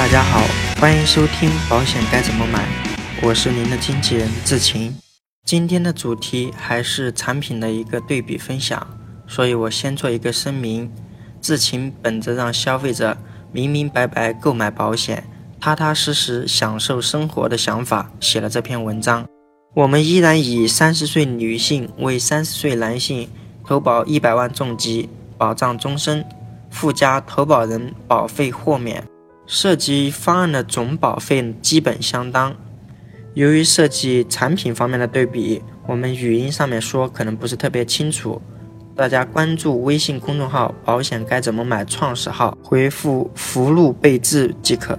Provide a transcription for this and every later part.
大家好，欢迎收听保险该怎么买，我是您的经纪人志晴。今天的主题还是产品的一个对比分享，所以我先做一个声明：志晴本着让消费者明明白白购买保险、踏踏实实享受生活的想法写了这篇文章。我们依然以三十岁女性为三十岁男性投保一百万重疾，保障终身，附加投保人保费豁免。涉及方案的总保费基本相当。由于涉及产品方面的对比，我们语音上面说可能不是特别清楚，大家关注微信公众号“保险该怎么买”创始号，回复“福禄备至”即可。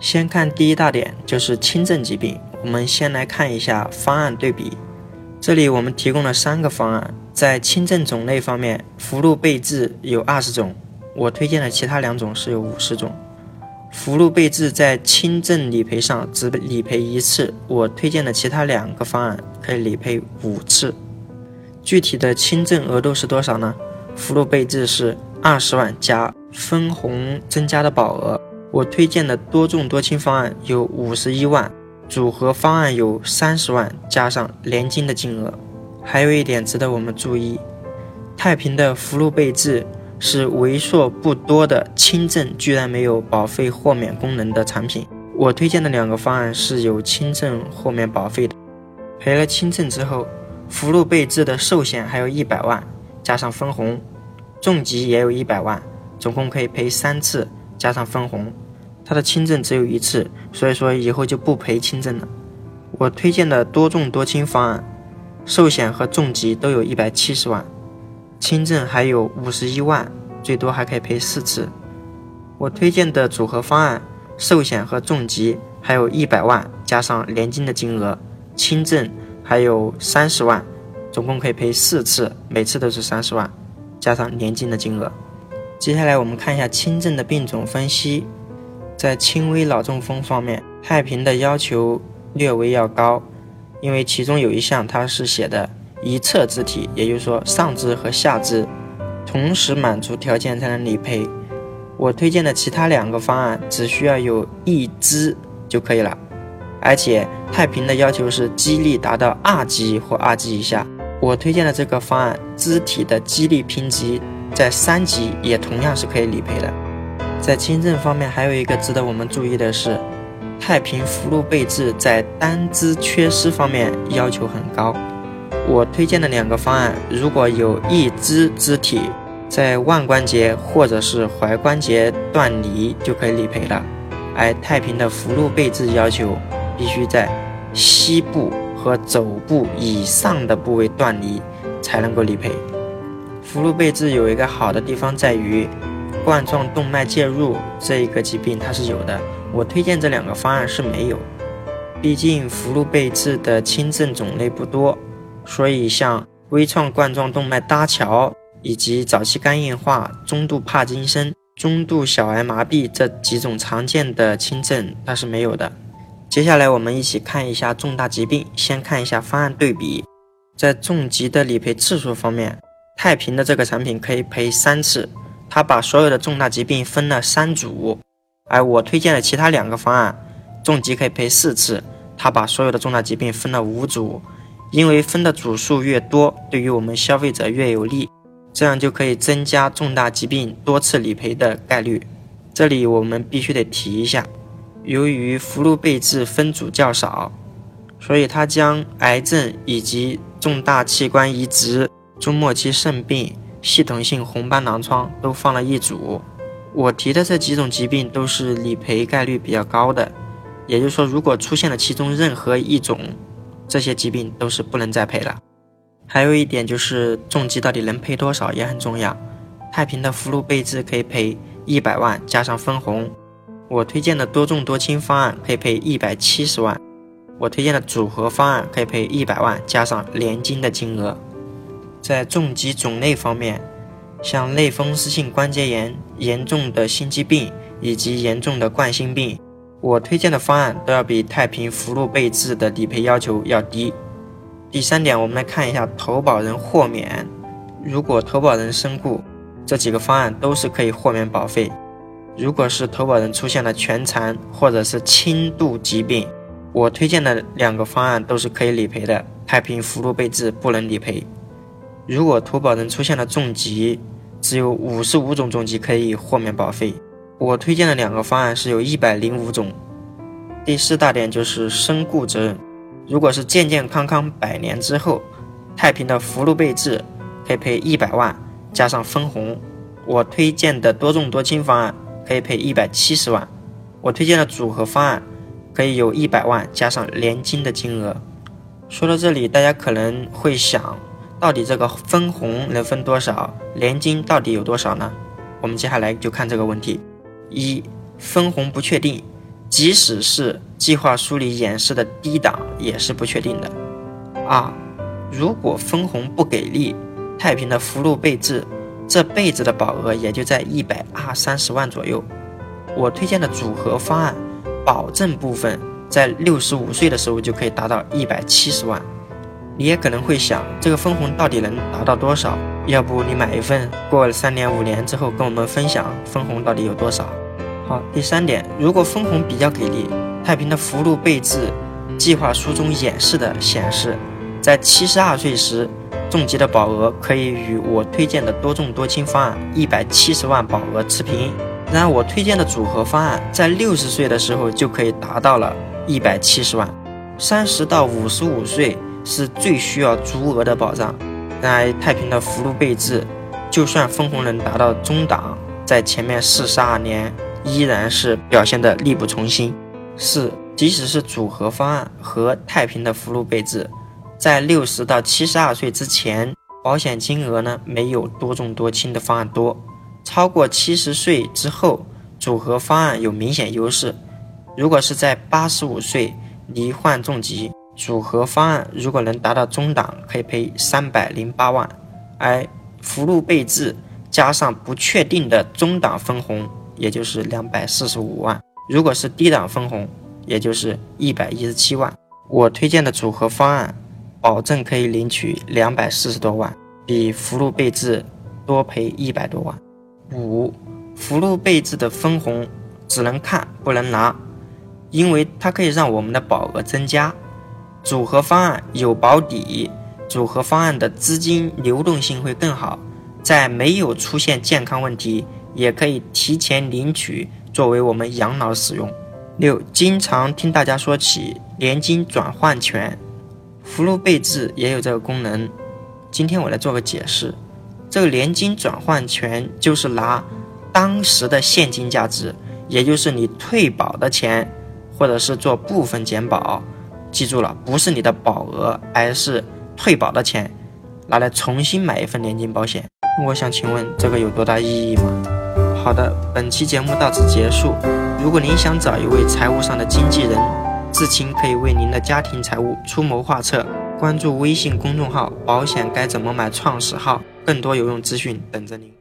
先看第一大点，就是轻症疾病。我们先来看一下方案对比。这里我们提供了三个方案，在轻症种类方面，福禄备至有二十种，我推荐的其他两种是有五十种。福禄备至在轻症理赔上只理赔一次，我推荐的其他两个方案可以理赔五次。具体的轻症额度是多少呢？福禄备至是二十万加分红增加的保额。我推荐的多重多轻方案有五十一万，组合方案有三十万加上年金的金额。还有一点值得我们注意，太平的福禄备至。是为数不多的轻症居然没有保费豁免功能的产品。我推荐的两个方案是有轻症豁免保费的，赔了轻症之后，福禄备至的寿险还有一百万，加上分红，重疾也有一百万，总共可以赔三次，加上分红。他的轻症只有一次，所以说以后就不赔轻症了。我推荐的多重多轻方案，寿险和重疾都有一百七十万。轻症还有五十一万，最多还可以赔四次。我推荐的组合方案，寿险和重疾还有一百万，加上年金的金额，轻症还有三十万，总共可以赔四次，每次都是三十万，加上年金的金额。接下来我们看一下轻症的病种分析，在轻微脑中风方面，太平的要求略微要高，因为其中有一项它是写的。一侧肢体，也就是说上肢和下肢同时满足条件才能理赔。我推荐的其他两个方案只需要有一肢就可以了，而且太平的要求是肌力达到二级或二级以下。我推荐的这个方案，肢体的肌力评级在三级也同样是可以理赔的。在轻症方面，还有一个值得我们注意的是，太平福禄备至在单肢缺失方面要求很高。我推荐的两个方案，如果有一肢肢体在腕关节或者是踝关节断离，就可以理赔了。而太平的福禄备至要求必须在膝部和肘部以上的部位断离才能够理赔。福禄备至有一个好的地方在于冠状动脉介入这一个疾病它是有的，我推荐这两个方案是没有。毕竟福禄备至的轻症种类不多。所以，像微创冠状动脉搭桥以及早期肝硬化、中度帕金森、中度小儿麻痹这几种常见的轻症，它是没有的。接下来，我们一起看一下重大疾病。先看一下方案对比，在重疾的理赔次数方面，太平的这个产品可以赔三次，它把所有的重大疾病分了三组；而我推荐的其他两个方案，重疾可以赔四次，它把所有的重大疾病分了五组。因为分的组数越多，对于我们消费者越有利，这样就可以增加重大疾病多次理赔的概率。这里我们必须得提一下，由于福禄备至分组较少，所以它将癌症以及重大器官移植、中末期肾病、系统性红斑狼疮都放了一组。我提的这几种疾病都是理赔概率比较高的，也就是说，如果出现了其中任何一种，这些疾病都是不能再赔了。还有一点就是重疾到底能赔多少也很重要。太平的福禄备至可以赔一百万加上分红，我推荐的多重多轻方案可以赔一百七十万，我推荐的组合方案可以赔一百万加上年金的金额。在重疾种类方面，像类风湿性关节炎、严重的心肌病以及严重的冠心病。我推荐的方案都要比太平福禄备至的理赔要求要低。第三点，我们来看一下投保人豁免。如果投保人身故，这几个方案都是可以豁免保费。如果是投保人出现了全残或者是轻度疾病，我推荐的两个方案都是可以理赔的。太平福禄倍制不能理赔。如果投保人出现了重疾，只有五十五种重疾可以豁免保费。我推荐的两个方案是有一百零五种。第四大点就是身故责任。如果是健健康康百年之后，太平的福禄倍制可以赔一百万，加上分红。我推荐的多重多轻方案可以赔一百七十万。我推荐的组合方案可以有一百万加上年金的金额。说到这里，大家可能会想，到底这个分红能分多少？年金到底有多少呢？我们接下来就看这个问题：一、分红不确定，即使是计划书里演示的低档也是不确定的；二、如果分红不给力，太平的福禄倍制这辈子的保额也就在一百二三十万左右。我推荐的组合方案，保证部分。在六十五岁的时候就可以达到一百七十万，你也可能会想，这个分红到底能达到多少？要不你买一份，过了三年五年之后跟我们分享分红到底有多少？好，第三点，如果分红比较给力，太平的福禄倍制计划书中演示的显示，在七十二岁时，重疾的保额可以与我推荐的多重多轻方案一百七十万保额持平。然而我推荐的组合方案在六十岁的时候就可以达到了。一百七十万，三十到五十五岁是最需要足额的保障。然而，太平的福禄倍至，就算分红能达到中档，在前面四十二年依然是表现的力不从心。四，即使是组合方案和太平的福禄倍至，在六十到七十二岁之前，保险金额呢没有多重多轻的方案多。超过七十岁之后，组合方案有明显优势。如果是在八十五岁罹患重疾，组合方案如果能达到中档，可以赔三百零八万；而福禄倍制加上不确定的中档分红，也就是两百四十五万。如果是低档分红，也就是一百一十七万。我推荐的组合方案，保证可以领取两百四十多万，比福禄倍制多赔一百多万。五，福禄倍制的分红只能看不能拿。因为它可以让我们的保额增加，组合方案有保底，组合方案的资金流动性会更好，在没有出现健康问题，也可以提前领取作为我们养老使用。六，经常听大家说起年金转换权，福禄倍制也有这个功能。今天我来做个解释，这个年金转换权就是拿当时的现金价值，也就是你退保的钱。或者是做部分减保，记住了，不是你的保额，而是退保的钱，拿来重新买一份年金保险。我想请问，这个有多大意义吗？好的，本期节目到此结束。如果您想找一位财务上的经纪人，志勤可以为您的家庭财务出谋划策。关注微信公众号“保险该怎么买”创始号，更多有用资讯等着您。